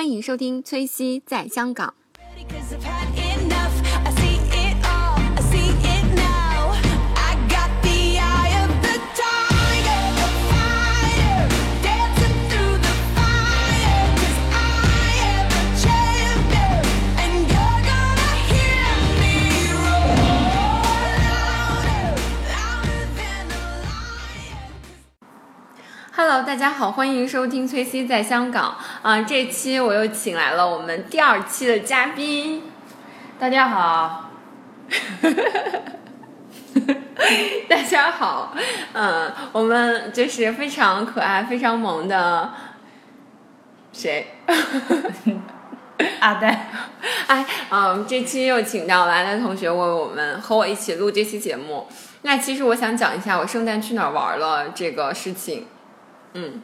欢迎收听崔西在香港。Hello，大家好，欢迎收听崔西在香港。啊、这期我又请来了我们第二期的嘉宾，大家好，大家好，嗯，我们就是非常可爱、非常萌的谁？阿呆，哎，嗯，这期又请到了来的同学为我们和我一起录这期节目。那其实我想讲一下我圣诞去哪儿玩了这个事情。嗯，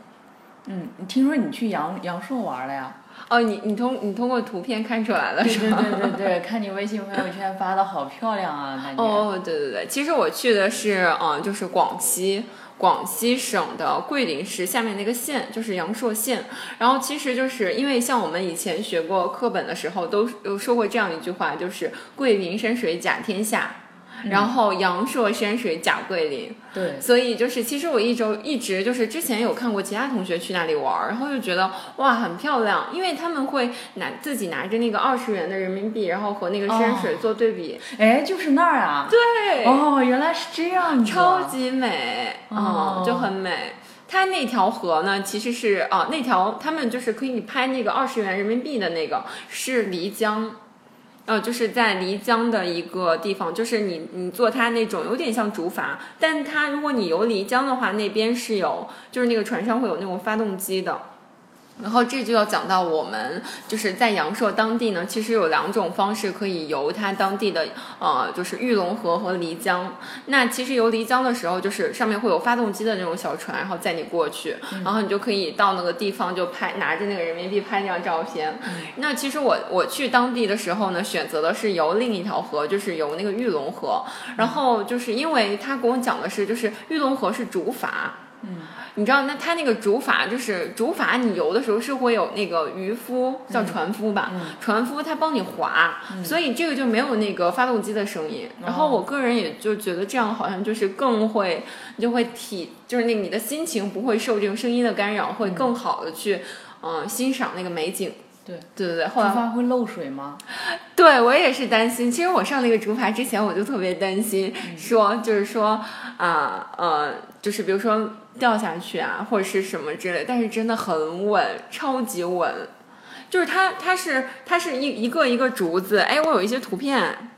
嗯，你听说你去阳阳朔玩了呀？哦，你你通你通过图片看出来了是吗？对对对，看你微信朋友圈发的好漂亮啊，感觉。哦，对对对，其实我去的是嗯，就是广西。广西省的桂林市下面那个县就是阳朔县，然后其实就是因为像我们以前学过课本的时候都有说过这样一句话，就是桂林山水甲天下，然后阳朔山水甲桂林，对，所以就是，其实我一周一直就是之前有看过其他同学去那里玩儿，然后就觉得哇很漂亮，因为他们会拿自己拿着那个二十元的人民币，然后和那个山水做对比，哎，就是那儿啊。对，哦，原来是这样子啊。超级美，哦嗯，就很美。它那条河呢，其实是啊、那条他们就是可以拍那个二十元人民币的那个是漓江。呃，就是在漓江的一个地方，就是你你坐它那种有点像竹筏，但它如果你游漓江的话，那边是有就是那个船上会有那种发动机的。然后这就要讲到我们就是在阳朔当地呢，其实有两种方式可以游它当地的呃，就是玉龙河和漓江。那其实游漓江的时候，就是上面会有发动机的那种小船，然后载你过去，然后你就可以到那个地方就拍拿着那个人民币拍那张照片。那其实我我去当地的时候呢，选择的是游另一条河，就是游那个玉龙河。然后就是因为他跟我讲的是，就是玉龙河是竹筏。你知道，那它那个竹筏就是竹筏，你游的时候是会有那个渔夫叫船夫吧？船夫他帮你划，所以这个就没有那个发动机的声音。然后我个人也就觉得这样好像就是更会，你就会体，就是那个你的心情不会受这种声音的干扰，会更好的去嗯、欣赏那个美景。对，对对对，后来竹筏会漏水吗？对我也是担心。其实我上那个竹筏之前，我就特别担心，说就是说啊呃就是比如说掉下去啊，或者是什么之类。但是真的很稳，超级稳。就是它，它是它是一一个一个竹子。哎，我有一些图片。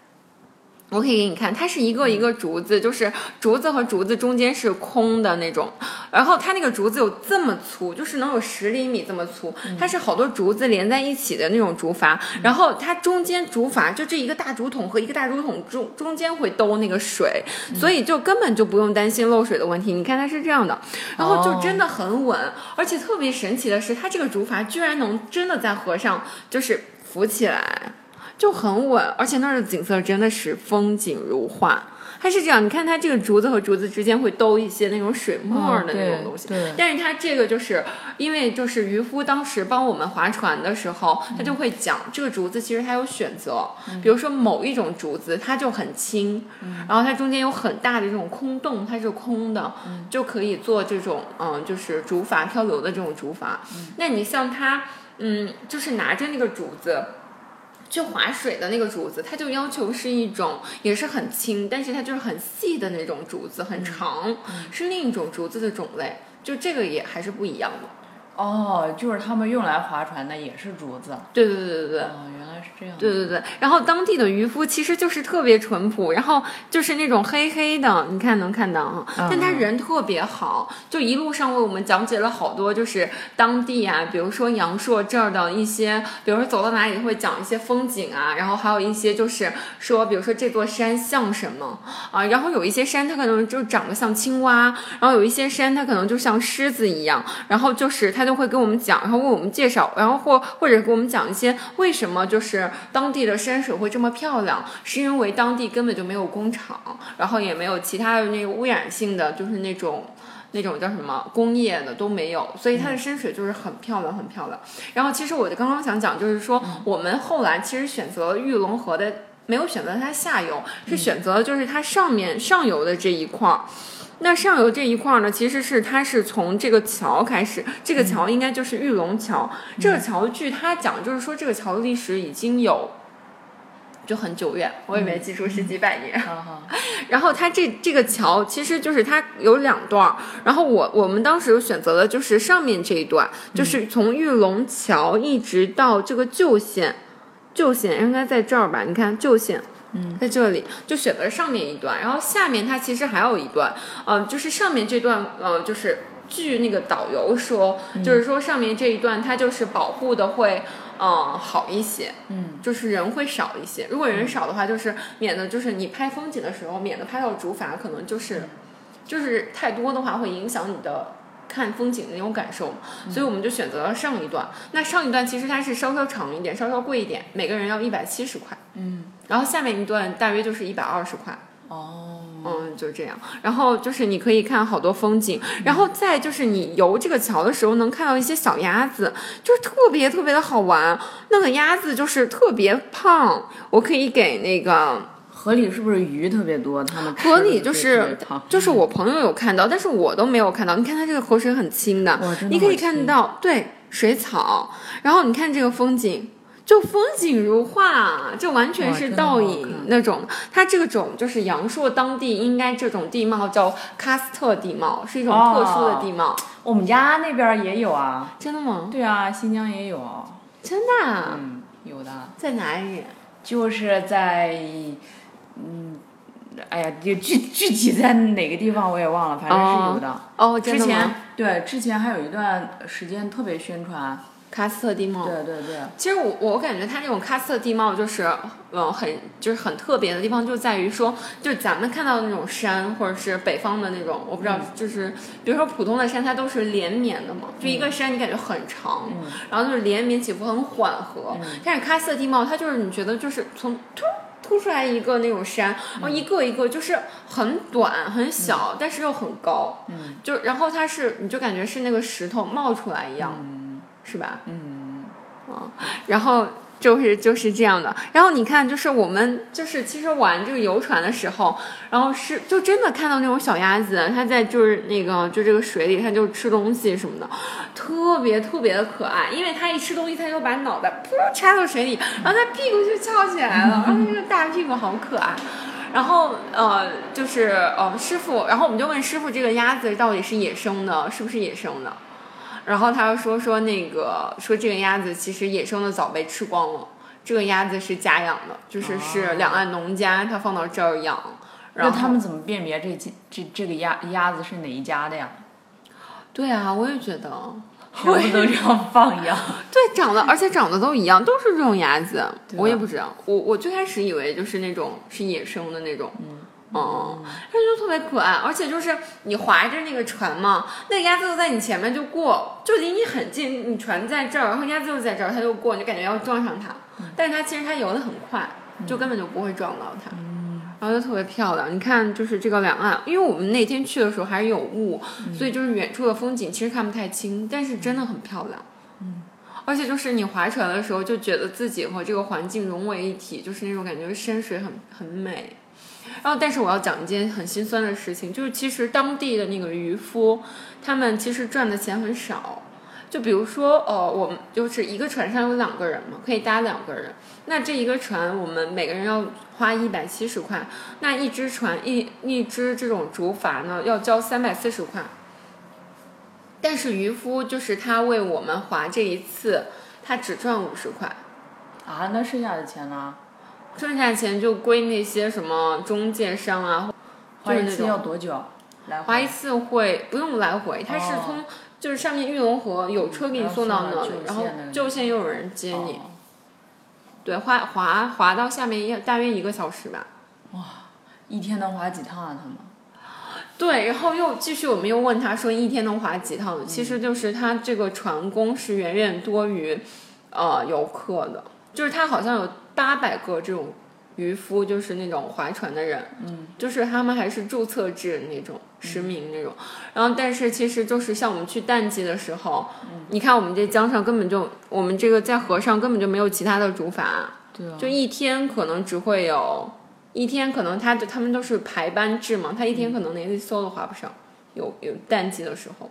我可以给你看，它是一个一个竹子，就是竹子和竹子中间是空的那种，然后它那个竹子有这么粗，就是能有十厘米这么粗，它是好多竹子连在一起的那种竹筏，然后它中间竹筏就这一个大竹筒和一个大竹筒中中间会兜那个水，所以就根本就不用担心漏水的问题。你看它是这样的，然后就真的很稳，而且特别神奇的是，它这个竹筏居然能真的在河上就是浮起来。就很稳，而且那儿的景色真的是风景如画。它是这样，你看它这个竹子和竹子之间会兜一些那种水沫儿的那种东西，嗯对。对但是它这个就是因为就是渔夫当时帮我们划船的时候，他就会讲这个竹子其实它有选择，比如说某一种竹子它就很轻，然后它中间有很大的这种空洞，它是空的，就可以做这种嗯就是竹筏漂流的这种竹筏。那你像它嗯就是拿着那个竹子。去划水的那个竹子，它就要求是一种也是很轻，但是它就是很细的那种竹子，很长，是另一种竹子的种类。就这个也还是不一样的。哦，就是他们用来划船的也是竹子。对对对对对。哦，原来是这样。对对对，然后当地的渔夫其实就是特别淳朴，然后就是那种黑黑的，你看能看到啊，但他人特别好，就一路上为我们讲解了好多就是当地啊，比如说阳朔这儿的一些，比如说走到哪里会讲一些风景啊，然后还有一些就是说，比如说这座山像什么啊，然后有一些山它可能就长得像青蛙，然后有一些山它可能就像狮子一样，然后就是他就会跟我们讲，然后为我们介绍，然后或或者给我们讲一些为什么就是当地的山水会这么漂亮，是因为当地根本就没有工厂，然后也没有其他的那个污染性的，就是那种那种叫什么工业的都没有，所以它的山水就是很漂亮，很漂亮。然后其实我就刚刚想讲，就是说我们后来其实选择了玉龙河的，没有选择它下游，是选择就是它上面上游的这一块儿。那上游这一块儿呢，其实是它是从这个桥开始，这个桥应该就是玉龙桥。这个桥据他讲，就是说这个桥的历史已经有就很久远，我也没记住是几百年。然后它这这个桥其实就是它有两段儿，然后我我们当时选择的就是上面这一段，就是从玉龙桥一直到这个旧线，旧线应该在这儿吧？你看旧线。嗯，在这里就选择上面一段，然后下面它其实还有一段，嗯、就是上面这段，呃，就是据那个导游说，就是说上面这一段它就是保护的会，嗯，好一些，嗯，就是人会少一些。如果人少的话，就是免得就是你拍风景的时候，免得拍到竹筏，可能就是就是太多的话会影响你的看风景的那种感受嘛。所以我们就选择了上一段。那上一段其实它是稍稍长一点，稍稍贵一点，每个人要一百七十块。嗯，然后下面一段大约就是一百二十块。哦，嗯，就这样。然后就是你可以看好多风景，然后再就是你游这个桥的时候，能看到一些小鸭子，就是特别特别的好玩。那个鸭子就是特别胖，我可以给那个河里是不是鱼特别多？他们河里就是就是我朋友有看到，但是我都没有看到。你看它这个河水很清的你可以看到对水草，然后你看这个风景。就风景如画，就完全是倒影那种。它这个种就是阳朔当地应该这种地貌叫喀斯特地貌，是一种特殊的地貌。我们家那边儿也有啊。真的吗？对啊，新疆也有。真的、啊？嗯，有的，在哪里？就是在，嗯，哎呀，就具具体在哪个地方我也忘了，反正是有的。哦，真之前？对，之前还有一段时间特别宣传。喀斯特地貌。对对对，其实我我感觉它这种喀斯特地貌就是，嗯，很就是很特别的地方，就在于说，就咱们看到的那种山，或者是北方的那种，我不知道，就是比如说普通的山，它都是连绵的嘛，就一个山你感觉很长，然后就是连绵起伏很缓和。但是喀斯特地貌，它就是你觉得就是从突突出来一个那种山，然后一个一个就是很短很小，但是又很高，嗯。就然后它是你就感觉是那个石头冒出来一样，嗯。是吧？嗯，然后就是就是这样的。然后你看，就是我们就是其实玩这个游船的时候，然后是就真的看到那种小鸭子，它在就是那个就这个水里，它就吃东西什么的，特别特别的可爱。因为它一吃东西，它就把脑袋噗插到水里，然后它屁股就翘起来了，然后那个大屁股好可爱。然后呃，就是呃，师傅，然后我们就问师傅，这个鸭子到底是野生的，是不是野生的？然后他又说说那个说这个鸭子其实野生的早被吃光了，这个鸭子是家养的，就是是两岸农家他放到这儿养。然后那他们怎么辨别这这这这个鸭鸭子是哪一家的呀？对啊，我也觉得，全部都这样放养。对，长得而且长得都一样，都是这种鸭子。我也不知道，我我最开始以为就是那种是野生的那种。嗯。嗯，它就特别可爱，而且就是你划着那个船嘛，那个鸭子就在你前面就过，就离你很近，你船在这儿，然后鸭子就在这儿，它就过，你就感觉要撞上它，但是它其实它游得很快，就根本就不会撞到它。然后就特别漂亮，你看，就是这个两岸，因为我们那天去的时候还是有雾，所以就是远处的风景其实看不太清，但是真的很漂亮。嗯，而且就是你划船的时候，就觉得自己和这个环境融为一体，就是那种感觉山水很很美。然后，但是我要讲一件很心酸的事情，就是其实当地的那个渔夫，他们其实赚的钱很少。就比如说，呃，我们就是一个船上有两个人嘛，可以搭两个人。那这一个船，我们每个人要花一百七十块。那一只船一一只这种竹筏呢，要交三百四十块。但是渔夫就是他为我们划这一次，他只赚五十块。啊，那剩下的钱呢？剩下钱就归那些什么中介商啊，花一次要多久？来划一次会不用来回，它是哦从、就是上面玉龙河有车给你送到那里，然后然后送到旧县那里旧县又有人接你，哦对，划划划到下面要大约一个小时吧。哇一天能划几趟啊？他们？对，然后又继续，我们又问他说一天能划几趟？其嗯实就是他这个船工是远远多于呃游客的，就是他好像有八百个这种渔夫，就是那种划船的人，嗯，就是他们还是注册制那种实名那种。然后，但是其实就是像我们去淡季的时候，你看我们这江上根本就，我们这个在河上根本就没有其他的竹筏，对啊，就一天可能只会有一天，可能他就他们都是排班制嘛，他一天可能连一艘都划不上，有有淡季的时候。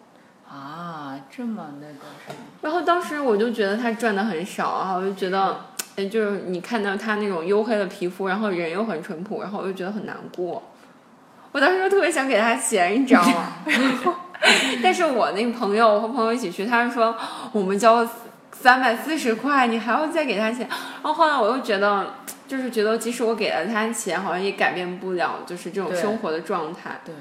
啊，这么那个什么，然后当时我就觉得他赚的很少啊，我就觉得，哎，就是你看到他那种黝黑的皮肤，然后人又很淳朴，然后我就觉得很难过。我当时就特别想给他钱，你知道吗？然后，但是我那个朋友，我和朋友一起去，他说我们交了三百四十块，你还要再给他钱。然后后来我又觉得，就是觉得即使我给了他钱，好像也改变不了就是这种生活的状态。对。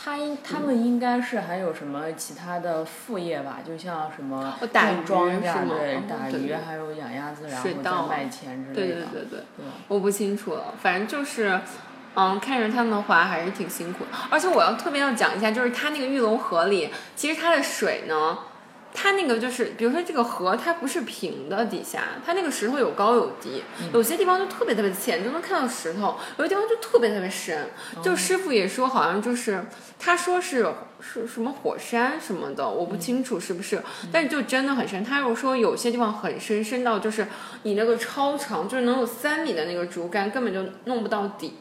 他应他们应该是还有什么其他的副业吧，就像什么哦打种庄鱼是吗稼对哦，打鱼对对还有养鸭子，然后再卖钱之对类的。对对对。对我不清楚了，反正就是，嗯，看着他们滑还是挺辛苦的。而且我要特别要讲一下，就是它那个玉龙河里，其实它的水呢，它那个就是，比如说这个河，它不是平的，底下它那个石头有高有低，有些地方就特别特别浅，就能看到石头；有些地方就特别特别深。就师傅也说，好像就是他说是是什么火山什么的，我不清楚是不是，但是就真的很深。他又说有些地方很深，深到就是你那个超长，就是能有三米的那个竹竿根本就弄不到底，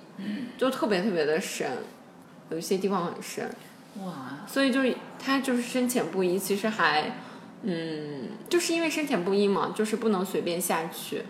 就特别特别的深，有一些地方很深。哇，所以就是它就是深浅不一，其实还，嗯，就是因为深浅不一嘛，就是不能随便下去。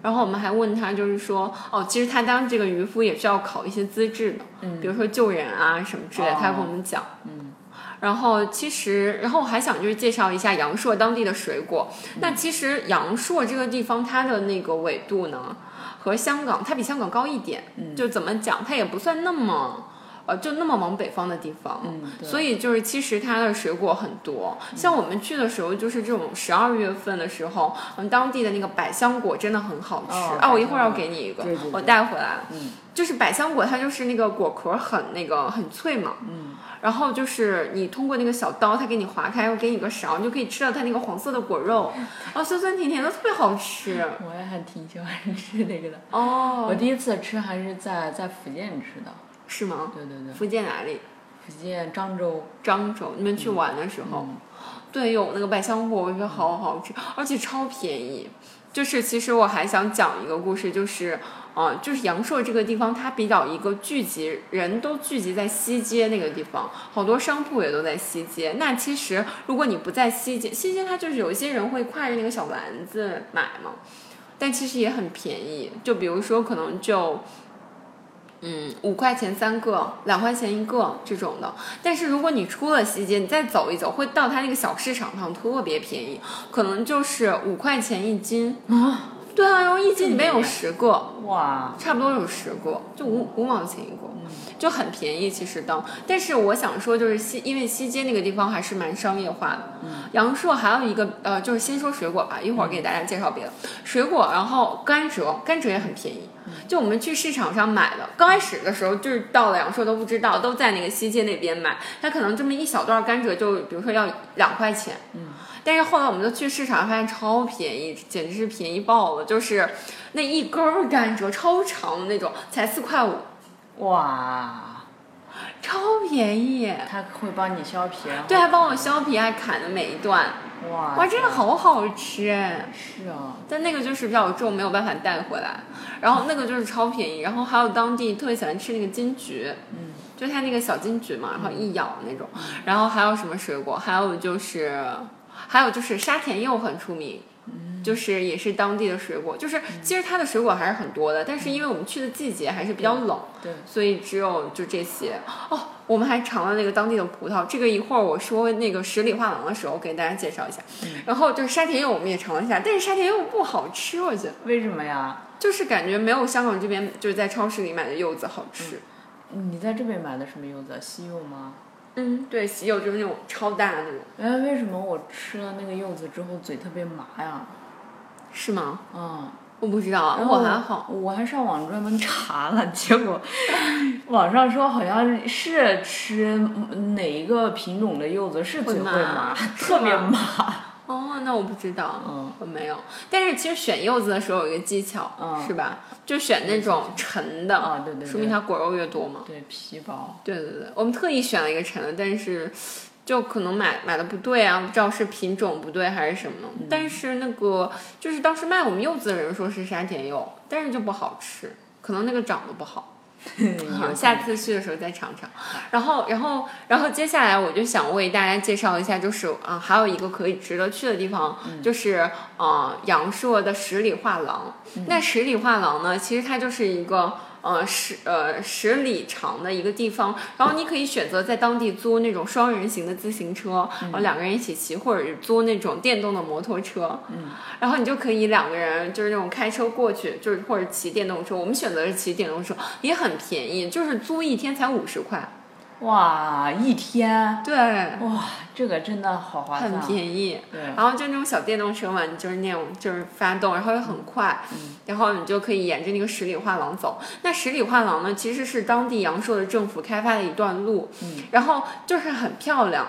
然后我们还问他，就是说，哦，其实他当这个渔夫也是要考一些资质的，嗯比如说救人啊什么之类他跟我们讲。嗯。然后其实，然后我还想就是介绍一下阳朔当地的水果。那其实阳朔这个地方，它的那个纬度呢，和香港它比香港高一点。嗯就怎么讲，它也不算那么。呃，就那么往北方的地方，嗯所以就是其实它的水果很多。像我们去的时候，就是这种十二月份的时候，嗯，当地的那个百香果真的很好吃、哦啊！我一会儿要给你一个，对对对我带回来了。嗯就是百香果，它就是那个果壳很那个很脆嘛，嗯，然后就是你通过那个小刀，它给你划开，又给你个勺，你就可以吃到它那个黄色的果肉，哦，酸酸甜甜的，特别好吃。我也还挺喜欢吃那个的。哦我哦，第一次吃还是在在福建吃的。是吗？对对对，福建哪里？福建漳州。漳州，你们去玩的时候，对，有那个百香果，我觉得好好吃，而且超便宜。就是其实我还想讲一个故事，就是，呃，就是阳朔这个地方，它比较一个聚集，人都聚集在西街那个地方，好多商铺也都在西街。那其实如果你不在西街，西街它就是有一些人会挎着那个小篮子买嘛，但其实也很便宜，就比如说可能就。嗯，五块钱三个，两块钱一个这种的。但是如果你出了西街，你再走一走，会到它那个小市场上，特别便宜，可能就是五块钱一斤。啊，对啊，然后一斤里面有十个，哇，差不多有十个，就五五毛钱一个，就很便宜。其实当，但是我想说，就是西，因为西街那个地方还是蛮商业化的。阳朔还有一个呃，就是先说水果吧，一会儿给大家介绍别的水果。然后甘蔗，甘蔗也很便宜。就我们去市场上买的，刚开始的时候就是到了阳朔都不知道，都在那个西街那边买，他可能这么一小段甘蔗就比如说要两块钱。嗯。但是后来我们就去市场发现超便宜，简直是便宜爆了，就是那一根儿甘蔗超长的那种，才四块五，哇，超便宜。他会帮你削皮，对，还帮我削皮，还砍的每一段，哇，哇，真的好好吃哎！是啊，但那个就是比较重，没有办法带回来。然后那个就是超便宜，然后还有当地特别喜欢吃那个金桔，嗯，就它那个小金桔嘛，然后一咬那种。然后还有什么水果？还有就是，还有就是沙田柚很出名。就是也是当地的水果，就是其实它的水果还是很多的，但是因为我们去的季节还是比较冷，对，所以只有就这些哦。我们还尝了那个当地的葡萄，这个一会儿我说那个十里画廊的时候给大家介绍一下。然后就是沙田柚我们也尝了一下，但是沙田柚不好吃，我觉得为什么呀？就是感觉没有香港这边就是在超市里买的柚子好吃。你在这边买的什么柚子？西柚吗？嗯，对，喜柚就是那种超大的那种，哎，为什么我吃了那个柚子之后嘴特别麻呀？是吗？嗯，我不知道我还好。我还上网专门查了，结果网上说好像是吃哪一个品种的柚子是嘴会会麻 特别麻。哦，那我不知道，嗯，我没有。但是其实选柚子的时候有一个技巧，嗯是吧？就选那种沉的，啊对对对说明它果肉越多嘛。对，皮薄。对对对，我们特意选了一个沉的，但是就可能买买的不对啊，不知道是品种不对还是什么。嗯但是那个就是当时卖我们柚子的人说是沙田柚，但是就不好吃，可能那个长得不好。好，下次去的时候再尝尝。然后，然后，然后接下来我就想为大家介绍一下，就是啊、还有一个可以值得去的地方，就是呃阳朔的十里画廊。那十里画廊呢，其实它就是一个。呃，十呃十里长的一个地方，然后你可以选择在当地租那种双人行的自行车，然后两个人一起骑，或者是租那种电动的摩托车，嗯，然后你就可以两个人就是那种开车过去，就是或者骑电动车。我们选择是骑电动车，也很便宜，就是租一天才五十块，哇，一天，对，哇，这个真的好划算。很便宜。对，然后就那种小电动车嘛，你就是那种就是发动，然后又很快，然后你就可以沿着那个十里画廊走。那十里画廊呢，其实是当地阳朔的政府开发的一段路，然后就是很漂亮，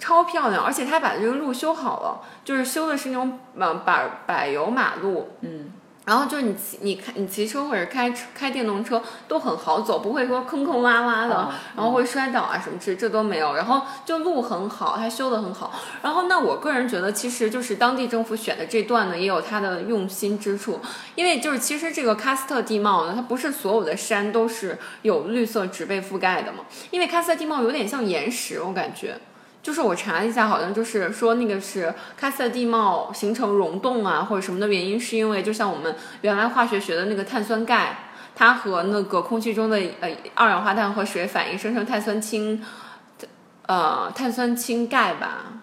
超漂亮，而且他把这个路修好了，就是修的是那种呃柏柏油马路，嗯，然后就是你骑你开你骑车或者开开电动车都很好走，不会说坑坑洼洼的，哦然后会摔倒啊什么之这都没有。然后就路很好，它修的很好。然后那我个人觉得，其实就是当地政府选的这段呢，也有它的用心之处。因为就是其实这个喀斯特地貌呢，它不是所有的山都是有绿色植被覆盖的嘛，因为喀斯特地貌有点像岩石，我感觉。就是我查了一下，好像就是说那个是喀斯特地貌形成溶洞啊或者什么的原因，是因为就像我们原来化学学的那个碳酸钙，它和那个空气中的呃二氧化碳和水反应生成碳酸氢，呃碳酸氢钙吧，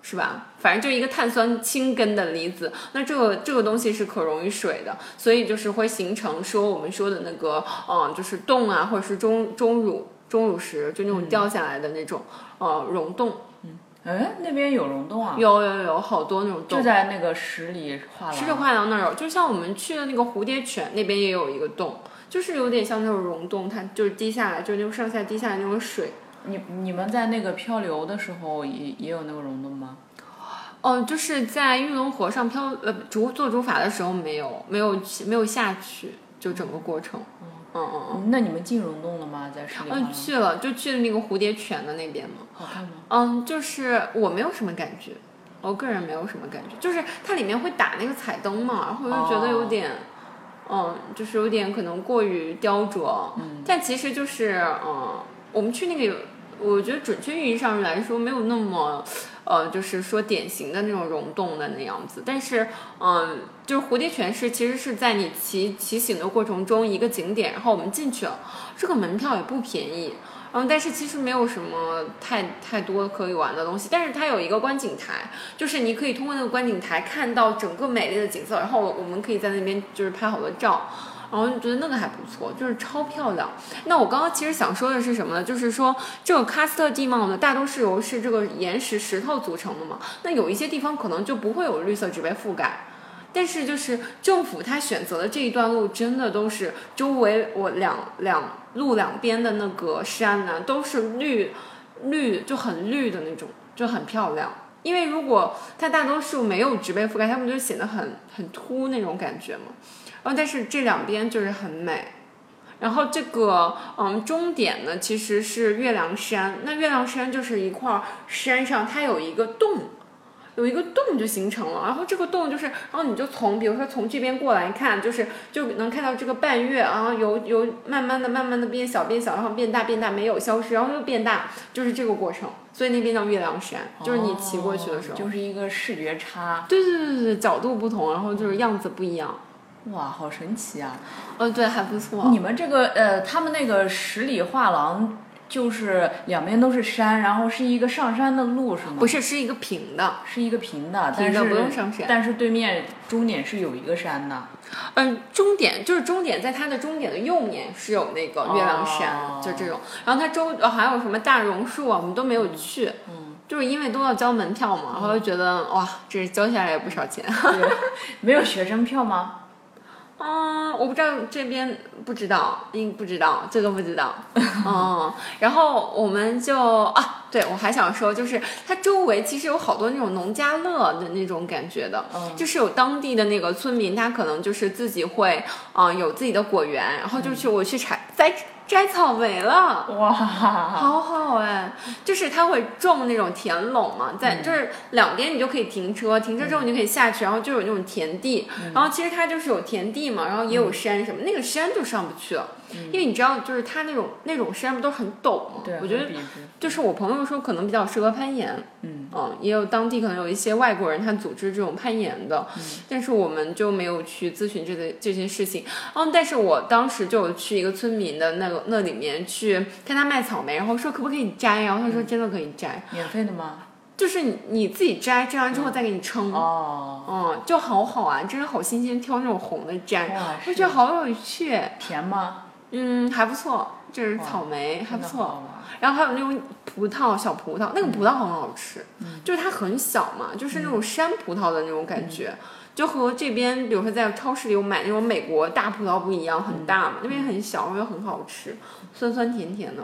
是吧？反正就一个碳酸氢根的离子，那这个这个东西是可溶于水的，所以就是会形成说我们说的那个嗯、就是洞啊，或者是中中乳中乳石，就那种掉下来的那种、呃溶洞。哎，那边有溶洞啊？有有有好多那种洞就，在那个十里画廊。十里画廊那儿有，就像我们去的那个蝴蝶泉那边也有一个洞，就是有点像那种溶洞，它就是滴下来，就是那种上下滴下来那种水。你你们在那个漂流的时候也也有那个溶洞吗？哦，就是在玉龙河上漂呃竹做竹筏的时候没有没有没有下去，就整个过程。嗯嗯嗯嗯。那你们进溶洞了吗？在十里嗯，去了，就去了那个蝴蝶泉的那边嘛。好看吗？嗯，就是我没有什么感觉，我个人没有什么感觉，就是它里面会打那个彩灯嘛，然后我就觉得有点，嗯，就是有点可能过于雕琢，嗯，但其实就是，嗯，我们去那个有，我觉得准确意义上来说没有那么，呃，就是说典型的那种溶洞的那样子，但是，嗯，就是蝴蝶泉是其实是在你骑骑行的过程中一个景点，然后我们进去了，这个门票也不便宜。嗯，但是其实没有什么太太多可以玩的东西，但是它有一个观景台，就是你可以通过那个观景台看到整个美丽的景色，然后我们可以在那边就是拍好多照，然后就觉得那个还不错，就是超漂亮。那我刚刚其实想说的是什么呢？就是说这个喀斯特地貌呢，大都是由是这个岩石石头组成的嘛，那有一些地方可能就不会有绿色植被覆盖。但是就是政府它选择的这一段路，真的都是周围我两两路两边的那个山呢、都是绿绿就很绿的那种，就很漂亮。因为如果它大多数没有植被覆盖，它不就显得很很秃那种感觉嘛。然后但是这两边就是很美。然后这个嗯终点呢其实是月亮山，那月亮山就是一块儿山上它有一个洞。有一个洞就形成了，然后这个洞就是，然后你就从，比如说从这边过来看，就是就能看到这个半月，然后由由慢慢的、慢慢的变小、变小，然后变大、变大，没有消失，然后又变大，就是这个过程。所以那边叫月亮山，就是你骑过去的时候，哦就是一个视觉差。对对对对对，角度不同，然后就是样子不一样。哇，好神奇啊！哦，对，还不错。你们这个呃，他们那个十里画廊就是两边都是山，然后是一个上山的路是吗？不是，是一个平的。是一个平的，平的但是不用上山但是对面终点是有一个山的。嗯，终点就是终点，在它的终点的右面是有那个月亮山，哦就这种。然后它周呃还有什么大榕树啊，我们都没有去。嗯，就是因为都要交门票嘛，然后就觉得哇，这交下来也不少钱。没有学生票吗？嗯，我不知道这边不知道，应不知道这个不知道。嗯，然后我们就啊，对我还想说，就是它周围其实有好多那种农家乐的那种感觉的，嗯就是有当地的那个村民，他可能就是自己会啊、呃有自己的果园，然后就去我去采摘摘草莓了。哇，好好哎，就是它会种那种田垄嘛，在就是两边你就可以停车，停车之后你就可以下去，然后就有那种田地，然后其实它就是有田地嘛，然后也有山什么，那个山就上不去了，因为你知道，就是它那种那种山不都很陡吗？对，我觉得就是我朋友说可能比较适合攀岩，嗯也有当地可能有一些外国人他组织这种攀岩的，但是我们就没有去咨询这个这些事情。嗯，但是我当时就有去一个村民的那个那里面去看他卖草莓，然后说可不可以摘，然后他说真的可以摘，免费的吗？就是你你自己摘，摘完之后再给你称。哦，嗯，就好好啊，真的好新鲜，挑那种红的摘，我觉得好有趣。甜吗？嗯，还不错，就是草莓，还不错。然后还有那种葡萄，小葡萄，那个葡萄很好吃，嗯就是它很小嘛，就是那种山葡萄的那种感觉，就和这边比如说在超市里我买那种美国大葡萄不一样，很大嘛，那边很小，又很好吃，酸酸甜甜的。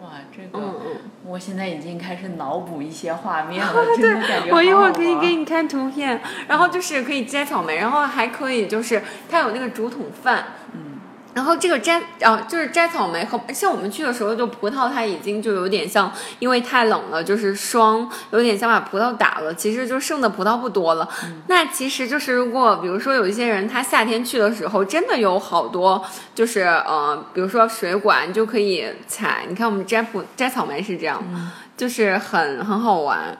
哇，这嗯个嗯，我现在已经开始脑补一些画面了，真的感觉我一会儿可以给你看图片，然后就是可以摘草莓，然后还可以就是它有那个竹筒饭，嗯。然后这个摘啊，就是摘草莓和像我们去的时候，就葡萄它已经就有点像，因为太冷了，就是霜有点像把葡萄打了，其实就剩的葡萄不多了。那其实就是如果比如说有一些人他夏天去的时候，真的有好多就是呃，比如说水果啊，你就可以采。你看我们摘葡摘草莓是这样。就是很很好玩，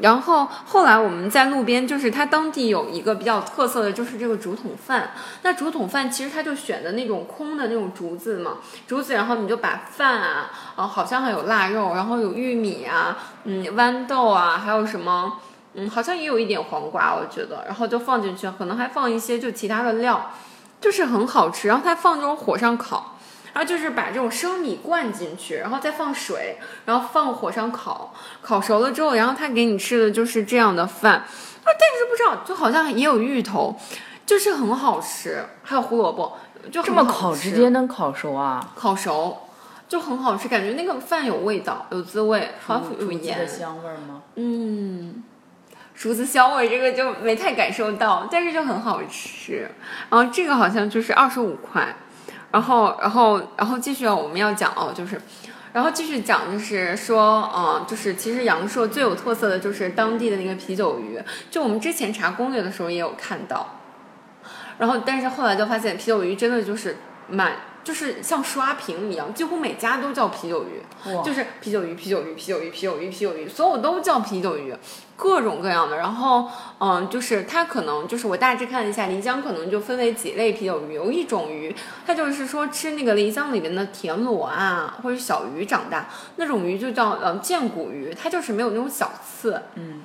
然后后来我们在路边，就是它当地有一个比较特色的，就是这个竹筒饭。那竹筒饭其实它就选的那种空的那种竹子嘛，竹子，然后你就把饭啊，啊，好像还有腊肉，然后有玉米啊，嗯，豌豆啊，还有什么，嗯，好像也有一点黄瓜，我觉得，然后就放进去，可能还放一些就其他的料，就是很好吃。然后它放这种火上烤。然后就是把这种生米灌进去，然后再放水，然后放火上烤，烤熟了之后，然后他给你吃的就是这样的饭。啊，但是不知道，就好像也有芋头，就是很好吃，还有胡萝卜，就这么烤直接能烤熟啊？烤熟，就很好吃，感觉那个饭有味道，有滋味，好像有竹子的，香味儿吗？嗯。竹子香味这个就没太感受到，但是就很好吃。然后这个好像就是二十五块，然后然后然后继续我们要讲哦，就是，然后继续讲就是说，嗯，就是其实阳朔最有特色的就是当地的那个啤酒鱼，就我们之前查攻略的时候也有看到，然后但是后来就发现啤酒鱼真的就是满。就是像刷屏一样，几乎每家都叫啤酒鱼，就是啤酒鱼、啤酒鱼、啤酒鱼、啤酒鱼、啤酒鱼，所有都叫啤酒鱼，各种各样的。然后，嗯，就是它可能就是我大致看了一下，漓江可能就分为几类啤酒鱼，有一种鱼，它就是说吃那个漓江里面的田螺啊或者小鱼长大，那种鱼就叫呃剑骨鱼，它就是没有那种小刺。嗯。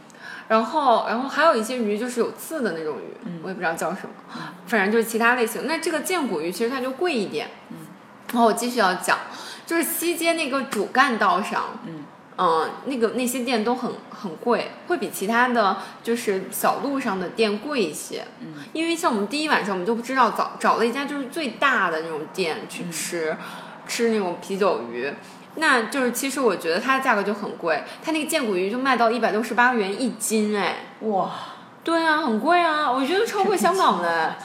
然后，然后还有一些鱼就是有刺的那种鱼，嗯我也不知道叫什么，反正就是其他类型。那这个剑骨鱼其实它就贵一点。嗯。然后我继续要讲，就是西街那个主干道上，嗯嗯，那个那些店都很很贵，会比其他的就是小路上的店贵一些。嗯，因为像我们第一晚上，我们就不知道找找了一家就是最大的那种店去嗯吃，吃那种啤酒鱼。那就是，其实我觉得它的价格就很贵，它那个剑骨鱼就卖到一百六十八元一斤，哎，哇，对啊，很贵啊，我觉得超过香港的。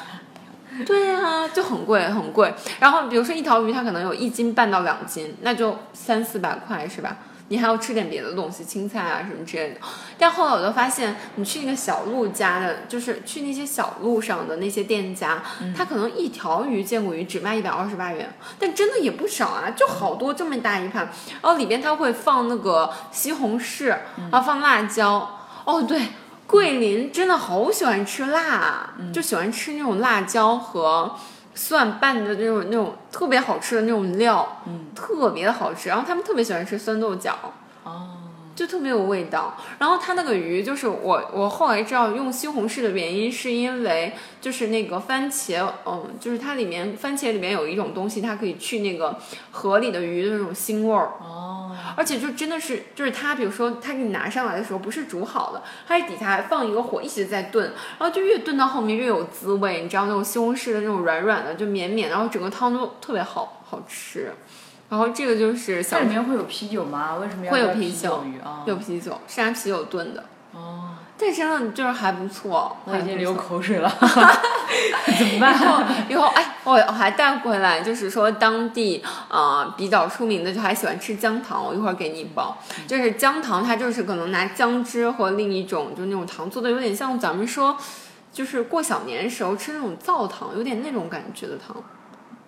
对啊、就很贵很贵。然后比如说一条鱼，它可能有一斤半到两斤，那就三四百块是吧？你还要吃点别的东西，青菜啊什么之类的。但后来我就发现，你去那个小路家的，就是去那些小路上的那些店家，它可能一条鱼见骨鱼只卖一百二十八元，但真的也不少啊，就好多这么大一盘。然后里边他会放那个西红柿，然后放辣椒。哦，对，桂林真的好喜欢吃辣啊，就喜欢吃那种辣椒和蒜拌的那种那种特别好吃的那种料，嗯，特别的好吃。然后他们特别喜欢吃酸豆角，哦，就特别有味道。然后它那个鱼，就是我我后来知道用西红柿的原因，是因为就是那个番茄，嗯，就是它里面番茄里面有一种东西，它可以去那个河里的鱼的那种腥味儿。哦，而且就真的是，就是它，比如说它给你拿上来的时候不是煮好的，它是底下还放一个火一直在炖，然后就越炖到后面越有滋味，你知道那种西红柿的那种软软的就绵绵，然后整个汤都特别好好吃。然后这个就是里面会有啤酒吗？为什么要会有啤啤酒？有啤酒，是拿啤酒炖的，哦，但真的就是还不错。我已经流口水了，怎么办？以后，以后哎，我我还带回来，就是说当地呃比较出名的，就还喜欢吃姜糖，我一会儿给你一包。就是姜糖，它就是可能拿姜汁和另一种就那种糖做的，有点像咱们说，就是过小年时候吃那种灶糖，有点那种感觉的糖。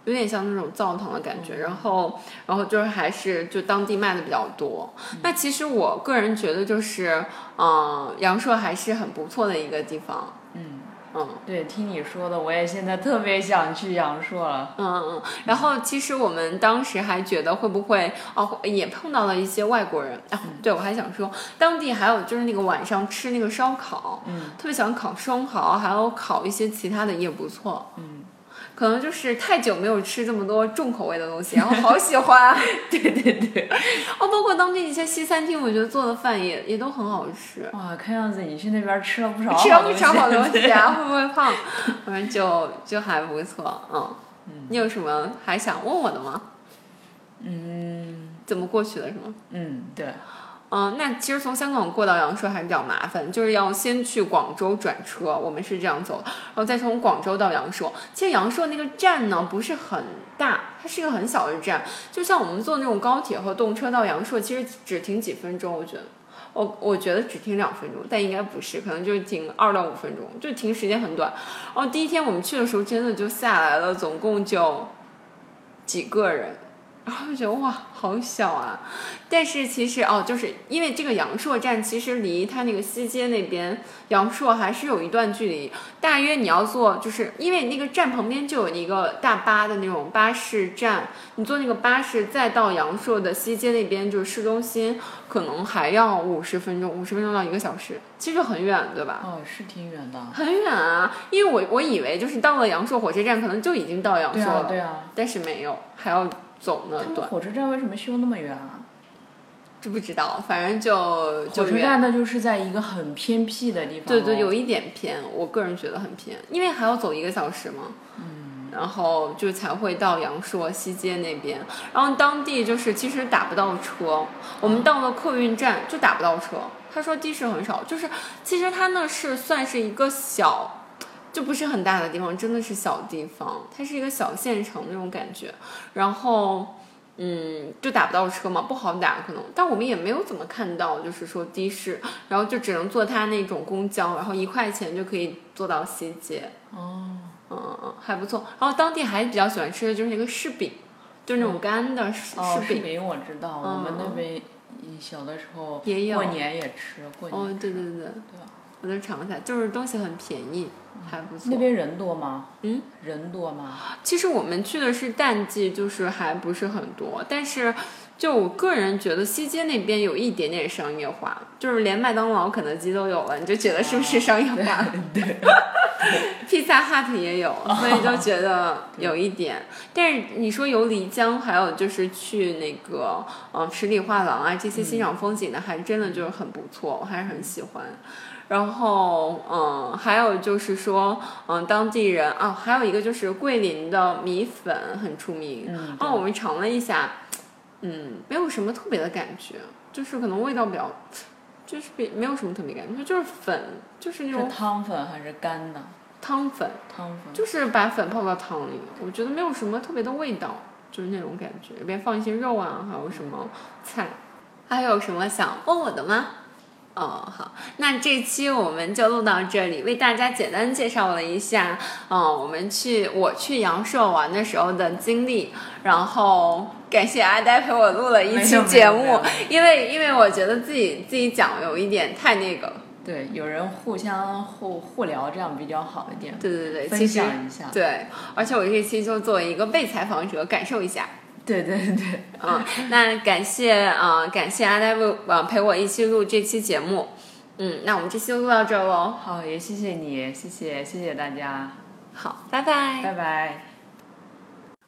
有点像那种灶堂的感觉，然后，然后就是还是就当地卖的比较多。那其实我个人觉得就是，嗯、阳朔还是很不错的一个地方。嗯嗯。对，听你说的，我也现在特别想去阳朔了。嗯嗯，然后其实我们当时还觉得会不会哦，也碰到了一些外国人。啊，对，我还想说，当地还有就是那个晚上吃那个烧烤，嗯，特别喜欢烤生蚝，还有烤一些其他的也不错。嗯，可能就是太久没有吃这么多重口味的东西，然后好喜欢。对对对。哦，包括当地一些西餐厅，我觉得做的饭也也都很好吃。哇，看样子你去那边吃了不少吃了。不少好东西啊，会不会胖？反正就就还不错，嗯。你有什么还想问我的吗？嗯怎么过去的是吗？嗯，对，嗯，那其实从香港过到阳朔还是比较麻烦，就是要先去广州转车，我们是这样走，然后再从广州到阳朔。其实阳朔那个站呢不是很大，它是一个很小的站，就像我们坐那种高铁和动车到阳朔，其实只停几分钟，我觉得。我我觉得只停两分钟，但应该不是，可能就是停二到五分钟，就停时间很短。然后第一天我们去的时候，真的就下来了，总共就几个人，然后就觉得哇，好小啊！但是其实哦，就是因为这个阳朔站其实离它那个西街那边阳朔还是有一段距离，大约你要坐，就是因为那个站旁边就有一个大巴的那种巴士站，你坐那个巴士再到阳朔的西街那边就是市中心，可能还要五十分钟，五十分钟到一个小时，其实很远，对吧？哦，是挺远的。很远啊，因为我我以为就是到了阳朔火车站，可能就已经到阳朔了，对啊对啊。但是没有，还要走那他们段，火车站为什么修那么远啊？知不知道？反正就。火车站那就是在一个很偏僻的地方、哦。对对，有一点偏，我个人觉得很偏，因为还要走一个小时嘛。嗯。然后就才会到阳朔西街那边，然后当地就是其实打不到车，我们到了客运站就打不到车。他说的士很少，就是其实他那是算是一个小，就不是很大的地方，真的是小地方，它是一个小县城那种感觉。然后。嗯，就打不到车嘛，不好打可能，但我们也没有怎么看到，就是说的士，然后就只能坐它那种公交，然后一块钱就可以坐到西街。哦，嗯嗯，还不错。然后当地还比较喜欢吃的就是那个柿饼，就是那种干的柿哦，柿饼。我知道，嗯我们那边小的时候也有过年也吃，过年哦，对对对，对尝一下，就是东西很便宜，还不错。那边人多吗？嗯，人多吗？其实我们去的是淡季，就是还不是很多，但是就我个人觉得西街那边有一点点商业化，就是连麦当劳、肯德基都有了，你就觉得是不是商业化？对，披萨 hut 也有，所以就觉得有一点。但是你说游漓江，还有就是去那个呃十里画廊啊这些欣赏风景的，还真的就是很不错，我还是很喜欢。然后嗯，还有就是说嗯当地人啊，还有一个就是桂林的米粉很出名。嗯，哦，我们尝了一下，嗯，没有什么特别的感觉，就是可能味道比较，就是比没有什么特别感觉，就是粉，就是那是种汤粉还是干的？汤粉。汤粉。就是把粉泡到汤里，我觉得没有什么特别的味道，就是那种感觉。里边放一些肉啊，还有什么菜，还有什么想问我的吗？哦，好，那这期我们就录到这里，为大家简单介绍了一下，嗯，我们去我去阳朔玩的时候的经历，然后感谢阿呆陪我录了一期节目因为因为我觉得自己自己讲有一点太那个，对，有人互相互互聊，这样比较好一点。对对对，分享一下对，而且我这期就作为一个被采访者感受一下。对 对对，嗯，那感谢啊、呃感谢阿呆为呃陪我一起录这期节目。嗯，那我们这期就录到这儿喽。好，也谢谢你，谢谢谢谢大家，好，拜拜。拜拜。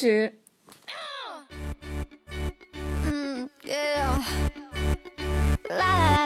曲。嗯，yeah. 来。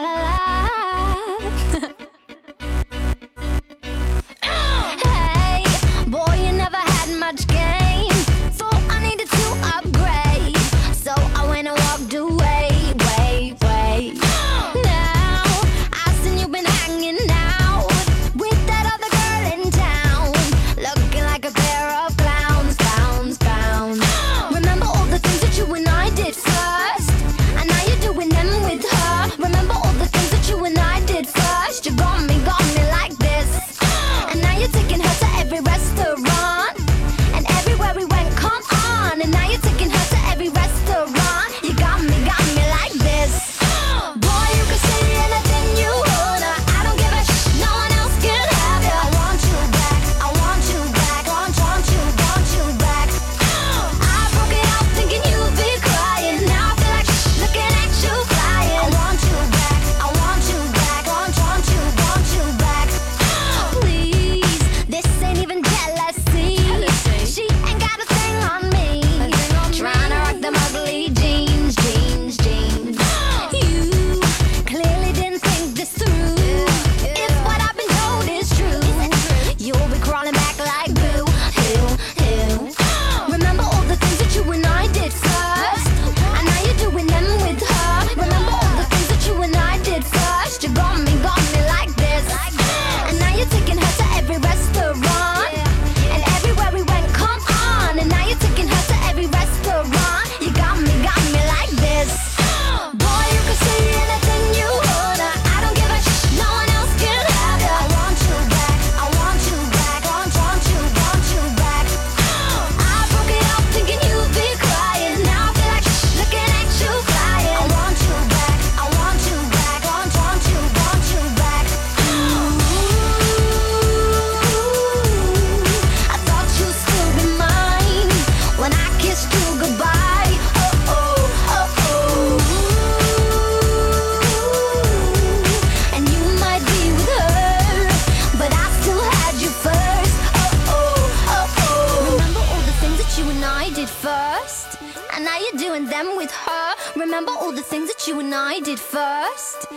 Remember all the things that you and I did first.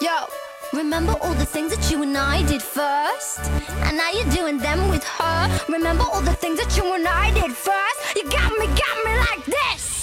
Yo, remember all the things that you and I did first? And now you're doing them with her. Remember all the things that you and I did first? You got me, got me like this.